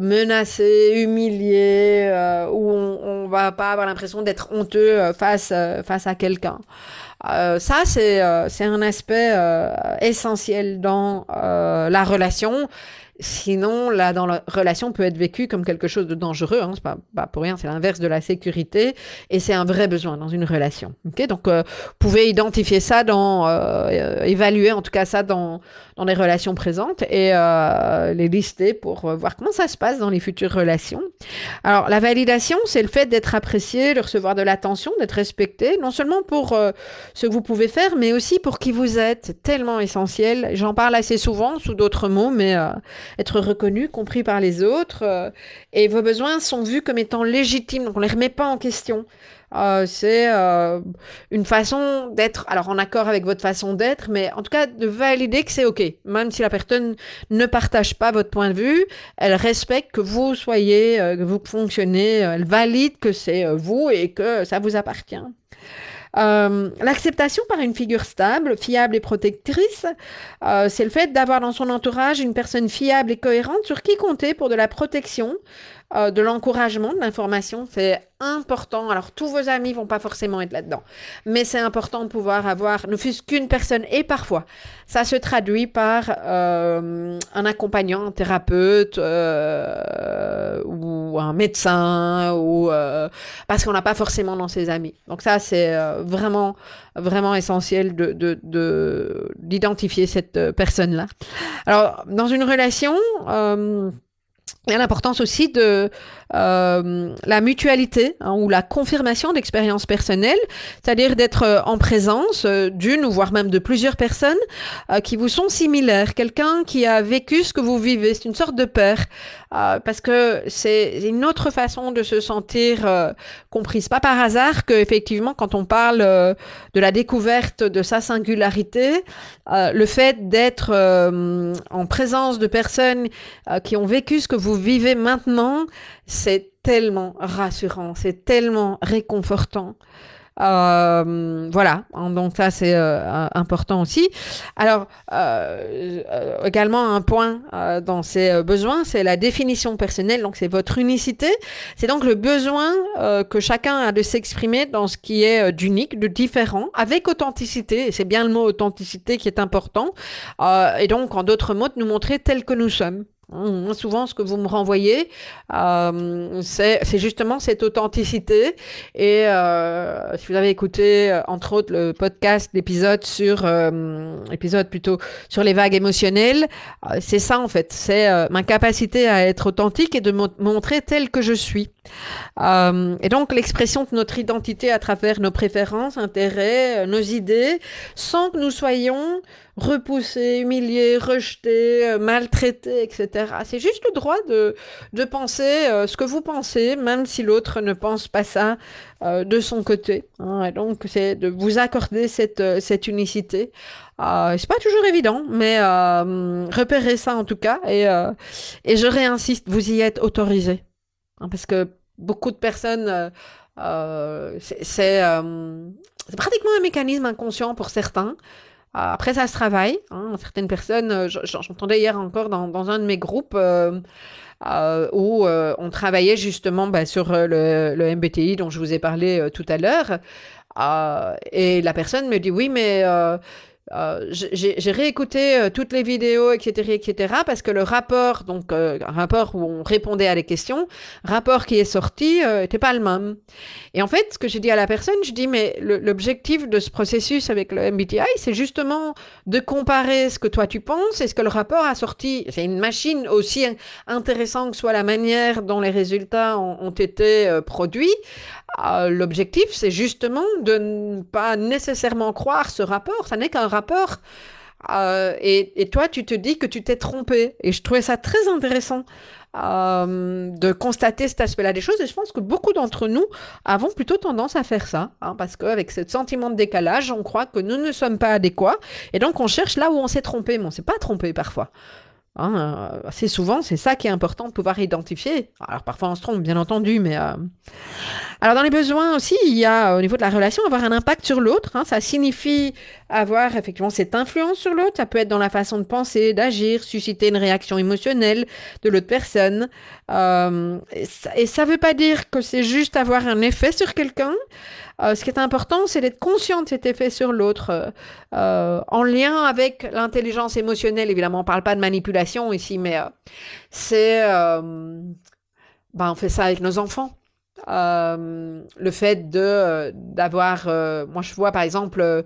menacé, humilié, euh, ou on, on va pas avoir l'impression d'être honteux face face à quelqu'un. Euh, ça, c'est euh, un aspect euh, essentiel dans la relation. Sinon, là, dans la relation peut être vécu comme quelque chose de dangereux. Hein. C'est pas, pas, pour rien, c'est l'inverse de la sécurité et c'est un vrai besoin dans une relation. Ok, donc vous pouvez identifier ça dans, évaluer en tout cas ça dans dans les relations présentes et les lister pour voir comment ça se passe dans les futures relations. Alors, la validation, c'est le fait d'être apprécié, de recevoir de l'attention, d'être respecté, non seulement pour ce que vous pouvez faire, mais aussi pour qui vous êtes. Tellement essentiel. J'en parle assez souvent sous d'autres mots, mais euh, être reconnu, compris par les autres. Euh, et vos besoins sont vus comme étant légitimes, donc on les remet pas en question. Euh, c'est euh, une façon d'être, alors en accord avec votre façon d'être, mais en tout cas de valider que c'est OK. Même si la personne ne partage pas votre point de vue, elle respecte que vous soyez, euh, que vous fonctionnez, elle valide que c'est vous et que ça vous appartient. Euh, l'acceptation par une figure stable, fiable et protectrice, euh, c'est le fait d'avoir dans son entourage une personne fiable et cohérente sur qui compter pour de la protection, euh, de l'encouragement, de l'information. C'est important. Alors, tous vos amis vont pas forcément être là-dedans, mais c'est important de pouvoir avoir, ne fût-ce qu'une personne, et parfois, ça se traduit par euh, un accompagnant, un thérapeute euh, ou un médecin, ou parce qu'on n'a pas forcément dans ses amis. Donc ça, c'est vraiment, vraiment essentiel de d'identifier cette personne-là. Alors, dans une relation, il y a l'importance aussi de euh, la mutualité hein, ou la confirmation d'expériences personnelles, c'est-à-dire d'être euh, en présence euh, d'une ou voire même de plusieurs personnes qui vous sont similaires, quelqu'un qui a vécu ce que vous vivez, c'est une sorte de père, parce que c'est une autre façon de se sentir comprise. Pas par hasard que effectivement, quand on parle de la découverte de sa singularité, le fait d'être en présence de personnes qui ont vécu ce que vous vivez maintenant, c'est tellement rassurant, c'est tellement réconfortant. Euh, voilà, donc ça c'est euh, important aussi. Alors euh, également un point dans ces besoins, c'est la définition personnelle. Donc c'est votre unicité. C'est donc le besoin que chacun a de s'exprimer dans ce qui est d'unique, de différent, avec authenticité. Et c'est bien le mot authenticité qui est important. et donc en d'autres mots, de nous montrer tel que nous sommes. Souvent, ce que vous me renvoyez, euh, c'est justement cette authenticité. Et euh, si vous avez écouté, euh, entre autres, le podcast, l'épisode sur, euh, plutôt sur les vagues émotionnelles, euh, c'est ça en fait. C'est ma capacité à être authentique et de me montrer tel que je suis. Et donc, l'expression de notre identité à travers nos préférences, intérêts, nos idées, sans que nous soyons repoussé, humilié, rejeté, euh, maltraité, etc. C'est juste le droit de, de penser euh, ce que vous pensez, même si l'autre ne pense pas ça euh, de son côté. Hein. Et donc, c'est de vous accorder cette, cette unicité. c'est pas toujours évident, mais repérez ça en tout cas. Et, et je réinsiste, vous y êtes autorisé. Hein, parce que beaucoup de personnes, c'est pratiquement un mécanisme inconscient pour certains. Euh, après, ça se travaille. Hein. Certaines personnes, euh, j'entendais hier encore dans, un de mes groupes euh, euh où on travaillait justement bah, sur le, MBTI dont je vous ai parlé tout à l'heure. et la personne me dit oui, mais euh, j'ai réécouté euh, toutes les vidéos, etc., etc., parce que le rapport, donc euh, un rapport où on répondait à les questions, rapport qui est sorti, n'était pas le même. Et en fait, ce que j'ai dit à la personne, je dis mais l'objectif de ce processus avec le MBTI, c'est justement de comparer ce que toi tu penses et ce que le rapport a sorti. C'est une machine aussi intéressante que soit la manière dont les résultats ont, ont été produits. L'objectif, c'est justement de ne pas nécessairement croire ce rapport. Ça n'est qu'un rapport. Euh, et, et, toi, tu te dis que tu t'es trompé. Et je trouvais ça très intéressant euh, de constater cet aspect-là des choses. Et je pense que beaucoup d'entre nous avons plutôt tendance à faire ça, hein, parce qu'avec ce sentiment de décalage, on croit que nous ne sommes pas adéquats, et donc on cherche là où on s'est trompé, mais on ne s'est pas trompé parfois. Hein, euh, assez souvent, c'est ça qui est important de pouvoir identifier. Alors parfois on se trompe, bien entendu, mais... Euh, alors dans les besoins aussi, il y a au niveau de la relation avoir un impact sur l'autre. Hein. ça signifie avoir effectivement cette influence sur l'autre. Ça peut être dans la façon de penser, d'agir, susciter une réaction émotionnelle de l'autre personne. Euh, et ça ne veut pas dire que c'est juste avoir un effet sur quelqu'un. Euh, ce qui est important, c'est d'être conscient de cet effet sur l'autre, euh, euh, en lien avec l'intelligence émotionnelle. Évidemment, on ne parle pas de manipulation ici, mais c'est... Ben, on fait ça avec nos enfants. le fait de d'avoir... moi, je vois, par exemple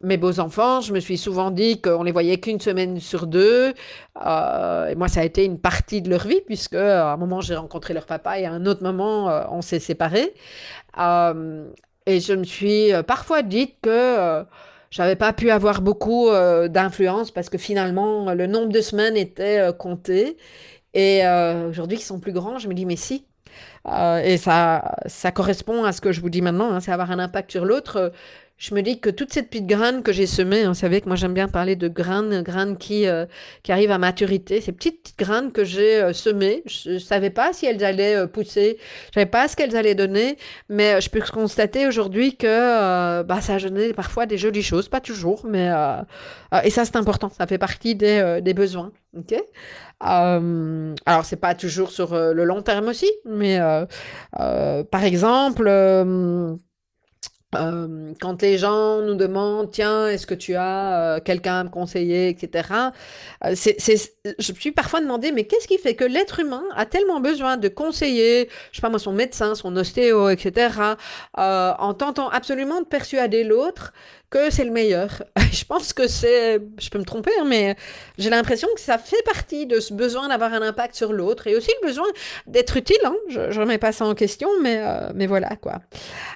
mes beaux enfants, je me suis souvent dit qu'on les voyait qu'une semaine sur deux. et moi, ça a été une partie de leur vie, puisque à un moment, j'ai rencontré leur papa et à un autre moment, on s'est séparés. Et je me suis euh, parfois dit que euh, j'avais pas pu avoir beaucoup euh, d'influence parce que finalement, le nombre de semaines était compté. Et aujourd'hui, qu'ils sont plus grands, je me dis, mais si. et ça, ça correspond à ce que je vous dis maintenant, hein, c'est avoir un impact sur l'autre je me dis que toute cette petite graine que j'ai semée, hein, vous savez que moi j'aime bien parler de graines, graines qui, euh, qui arrivent à maturité, ces petites, graines que j'ai euh, semées, je ne savais pas si elles allaient euh, pousser, je savais pas ce qu'elles allaient donner, mais je peux constater aujourd'hui que bah, ça a donné parfois des jolies choses, pas toujours, mais et ça c'est important, ça fait partie des, des besoins. ok? Alors c'est pas toujours sur le long terme aussi, mais par exemple quand les gens nous demandent, tiens, est-ce que tu as quelqu'un à me conseiller, etc. Je me suis parfois demandé, mais qu'est-ce qui fait que l'être humain a tellement besoin de conseiller, je sais pas moi, son médecin, son ostéo, etc., en tentant absolument de persuader l'autre que c'est le meilleur. je pense que c'est, je peux me tromper, hein, mais j'ai l'impression que ça fait partie de ce besoin d'avoir un impact sur l'autre et aussi le besoin d'être utile. Hein. Je ne remets pas ça en question, mais, euh, mais voilà quoi.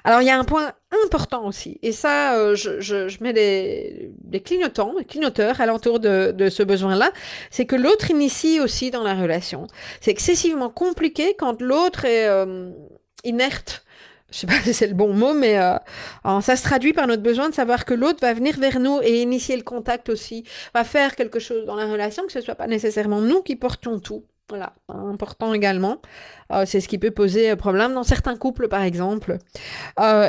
Alors il y a un point important aussi, et ça, euh, je, je, je, mets des, des clignotants, des clignoteurs alentour de, de ce besoin-là, c'est que l'autre initie aussi dans la relation. C'est excessivement compliqué quand l'autre est euh, inerte je sais pas si c'est le bon mot, mais euh, ça se traduit par notre besoin de savoir que l'autre va venir vers nous et initier le contact aussi, va faire quelque chose dans la relation, que ce soit pas nécessairement nous qui portions tout. Voilà, important également. Euh, c'est ce qui peut poser euh, problème dans certains couples, par exemple.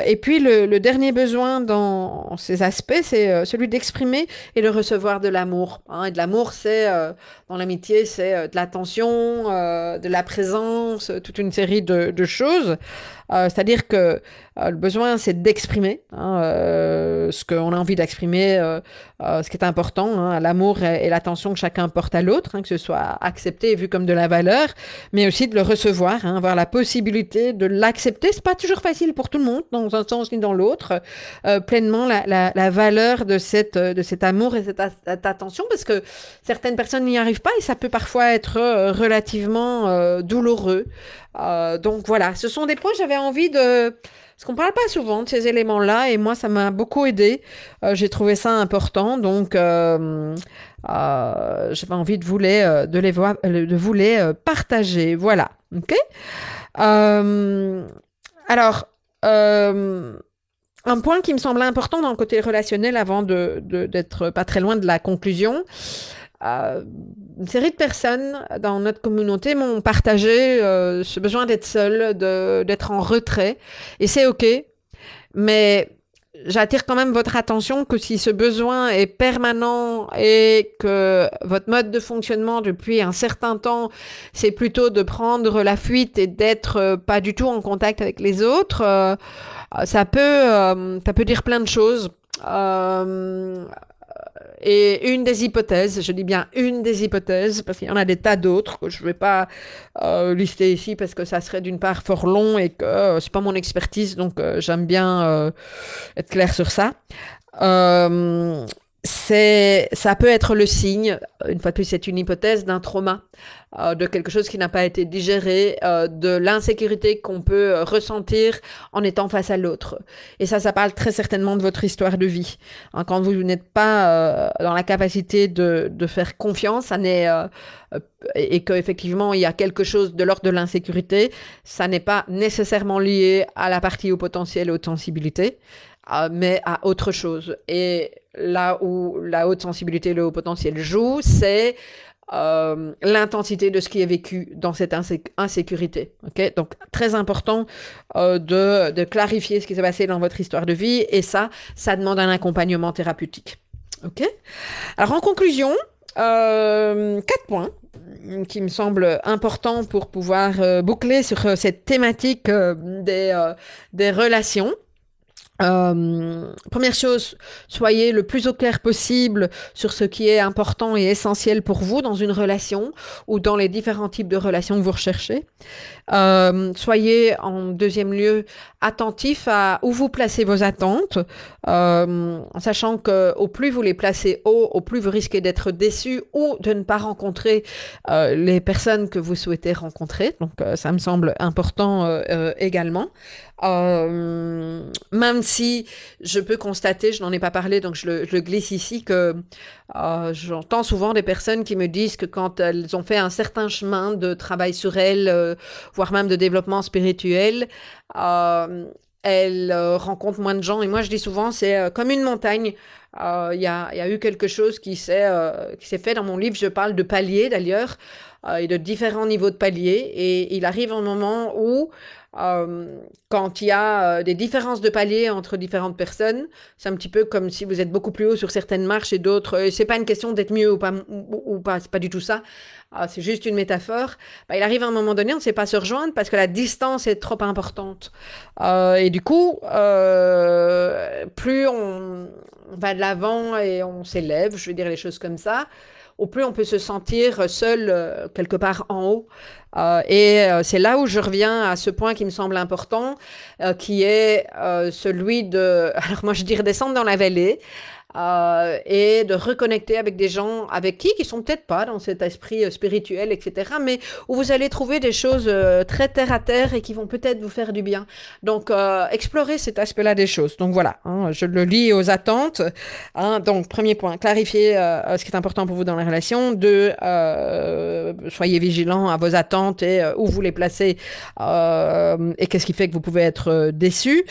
Et puis, le, dernier besoin dans ces aspects, c'est celui d'exprimer et de recevoir de l'amour. Hein. Et de l'amour, c'est, dans l'amitié, c'est de l'attention, de la présence, toute une série de choses. C'est-à-dire que le besoin, c'est d'exprimer hein, ce qu'on a envie d'exprimer, ce qui est important, hein, l'amour et, l'attention que chacun porte à l'autre, que ce soit accepté et vu comme de la valeur, mais aussi de le recevoir Hein, avoir la possibilité de l'accepter. C'est pas toujours facile pour tout le monde, dans un sens ni dans l'autre, euh, pleinement la, valeur de, cette, de cet amour et cette, attention, parce que certaines personnes n'y arrivent pas et ça peut parfois être euh, relativement euh, donc voilà, ce sont des points j'avais envie de... Parce qu'on parle pas souvent de ces éléments-là et moi ça m'a beaucoup aidé. J'ai trouvé ça important, donc j'avais envie de vous les, de les de partager. Voilà. Ok? Euh, Alors, euh, un point qui me semblait important dans le côté relationnel avant d'être de, pas très loin de la conclusion. Euh, une série de personnes dans notre communauté m'ont partagé ce besoin d'être seul, d'être en retrait. Et c'est OK. Mais j'attire quand même votre attention que si ce besoin est permanent et que votre mode de fonctionnement depuis un certain temps, c'est plutôt de prendre la fuite et d'être euh, pas du tout en contact avec les autres, euh, ça peut, euh, ça peut dire plein de choses. Et une des hypothèses, je dis bien une des hypothèses, parce qu'il y en a des tas d'autres que je ne vais pas euh, lister ici parce que ça serait d'une part fort long et que euh, c'est pas mon expertise, donc euh, j'aime bien être clair sur ça. C'est, ça peut être le signe, une fois de plus, c'est une hypothèse d'un trauma, euh, de quelque chose qui n'a pas été digéré, euh, de l'insécurité qu'on peut ressentir en étant face à l'autre. Et ça, ça parle très certainement de votre histoire de vie. Hein, quand vous n'êtes pas dans la capacité de, faire confiance, ça n'est et qu'effectivement il y a quelque chose de l'ordre de l'insécurité, ça n'est pas nécessairement lié à la partie au potentiel aux sensibilités, mais à autre chose. Et là où la haute sensibilité et le haut potentiel jouent, c'est euh, l'intensité de ce qui est vécu dans cette insécurité. Okay Donc, très important euh, de, clarifier ce qui s'est passé dans votre histoire de vie. Et ça, ça demande un accompagnement thérapeutique. OK? Alors, en conclusion, euh, quatre points qui me semblent importants pour pouvoir boucler sur cette thématique des relations. Euh, première chose, soyez le plus au clair possible sur ce qui est important et essentiel pour vous dans une relation ou dans les différents types de relations que vous recherchez. Euh, soyez en deuxième lieu attentif à où vous placez vos attentes, euh, en sachant que au plus vous les placez haut, au plus vous risquez d'être déçu ou de ne pas rencontrer les personnes que vous souhaitez rencontrer. Donc ça me semble important également. Même si je peux constater, je n'en ai pas parlé, donc je le, glisse ici, que j'entends souvent des personnes qui me disent que quand elles ont fait un certain chemin de travail sur elles, voire même de développement spirituel, euh, elle euh, rencontre moins de gens. Et moi, je dis souvent, c'est euh, comme une montagne. Il y, a, eu quelque chose qui s'est fait dans mon livre. Je parle de paliers d'ailleurs, et de différents niveaux de paliers. Et il arrive un moment où euh, quand il y a euh, des différences de palier entre différentes personnes, c'est un petit peu comme si vous êtes beaucoup plus haut sur certaines marches et d'autres. Euh, c'est pas une question d'être mieux ou pas, ou, pas c'est pas du tout ça. C'est juste une métaphore. Bah, il arrive à un moment donné, on ne sait pas se rejoindre parce que la distance est trop importante. et du coup, plus on va de l'avant et on s'élève, je vais dire les choses comme ça, au plus on peut se sentir seul euh, quelque part en haut. Euh, et euh, c'est là où je reviens à ce point qui me semble important, qui est celui de, alors moi je dirais descendre dans la vallée, euh, et de reconnecter avec des gens avec qui, qui sont peut-être pas dans cet esprit euh, spirituel, etc., mais où vous allez trouver des choses euh, très terre à terre et qui vont peut-être vous faire du bien. Donc, explorer cet aspect-là des choses. Donc voilà, hein, je le lis aux attentes. Hein, donc, premier point, clarifier ce qui est important pour vous dans la relation. Deux, soyez vigilants à vos attentes et où vous les placez et qu'est-ce qui fait que vous pouvez être déçu.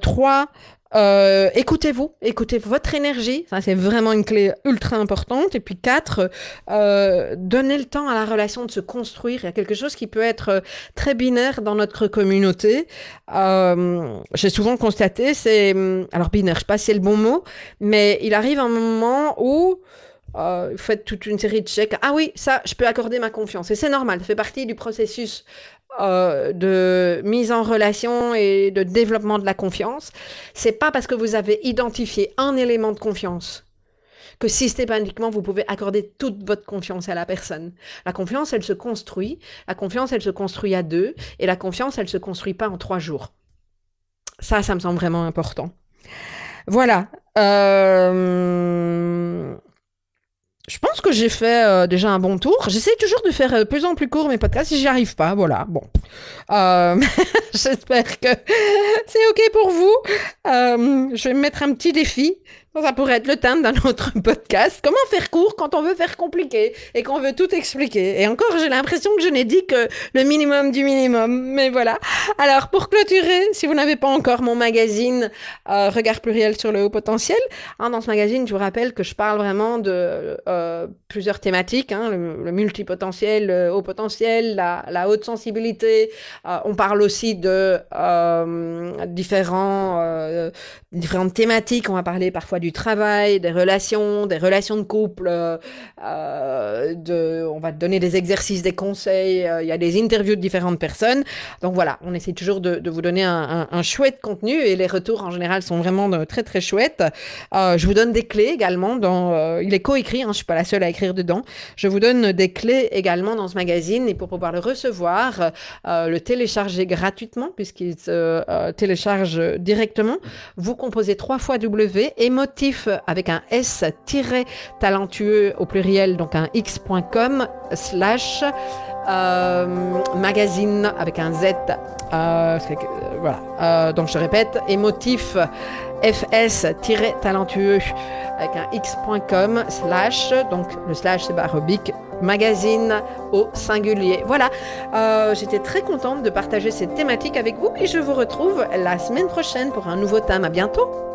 trois, euh, écoutez-vous, écoutez votre énergie, ça c'est vraiment une clé ultra importante. Et puis quatre, euh, donnez le temps à la relation de se construire. Il y a quelque chose qui peut être euh, très binaire dans notre communauté. Euh, J'ai souvent constaté, c'est hum, alors binaire, je sais pas si c'est le bon mot, mais il arrive un moment où euh, faites toute une série de chèques. Ah oui, ça, je peux accorder ma confiance. Et c'est normal, ça fait partie du processus euh, de mise en relation et de développement de la confiance, c'est pas parce que vous avez identifié un élément de confiance que systématiquement vous pouvez accorder toute votre confiance à la personne. La confiance, elle se construit. La confiance, elle se construit à deux. Et la confiance, elle se construit pas en trois jours. Ça, ça me semble vraiment important. Voilà. Euh... Je pense que j'ai fait euh, déjà un bon tour. J'essaie toujours de faire euh, de plus en plus court mes podcasts. Si j'y arrive pas, voilà. Bon, euh, j'espère que c'est ok pour vous. je vais me mettre un petit défi. Ça pourrait être le thème d'un autre podcast. Comment faire court quand on veut faire compliqué et qu'on veut tout expliquer? Et encore, j'ai l'impression que je n'ai dit que le minimum du minimum. Mais voilà. Alors, pour clôturer, si vous n'avez pas encore mon magazine euh, Regard pluriel sur le haut potentiel, hein, dans ce magazine, je vous rappelle que je parle vraiment de euh, plusieurs thématiques. Hein, le, multipotentiel, le haut potentiel, la, haute sensibilité. Euh, on parle aussi de différents, différentes thématiques. On va parler parfois du travail, des relations, des relations de couple. Euh, euh, on va te donner des exercices, des conseils. Euh, il y a des interviews de différentes personnes. Donc voilà, on essaie toujours de, de vous donner un, chouette contenu et les retours en général sont vraiment très très chouettes. je vous donne des clés également. Dans, il est coécrit, hein, je suis pas la seule à écrire dedans. Je vous donne des clés également dans ce magazine et pour pouvoir le recevoir, le télécharger gratuitement puisqu'il se télécharge directement. Vous composez trois fois W, émote motif avec un S talentueux au pluriel, donc un x.com slash euh, magazine avec un Z. Euh, voilà. donc je répète, émotif fs-talentueux avec un x.com slash, donc le slash c'est barobique, magazine au singulier. Voilà, euh, j'étais très contente de partager cette thématique avec vous et je vous retrouve la semaine prochaine pour un nouveau thème. À bientôt!